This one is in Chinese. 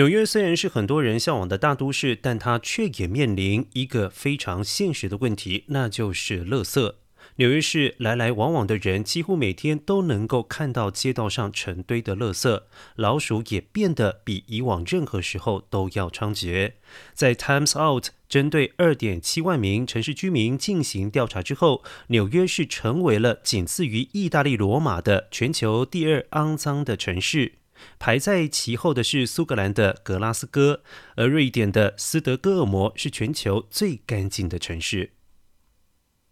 纽约虽然是很多人向往的大都市，但它却也面临一个非常现实的问题，那就是垃圾。纽约市来来往往的人几乎每天都能够看到街道上成堆的垃圾，老鼠也变得比以往任何时候都要猖獗。在 Times Out 针对二点七万名城市居民进行调查之后，纽约市成为了仅次于意大利罗马的全球第二肮脏的城市。排在其后的是苏格兰的格拉斯哥，而瑞典的斯德哥尔摩是全球最干净的城市。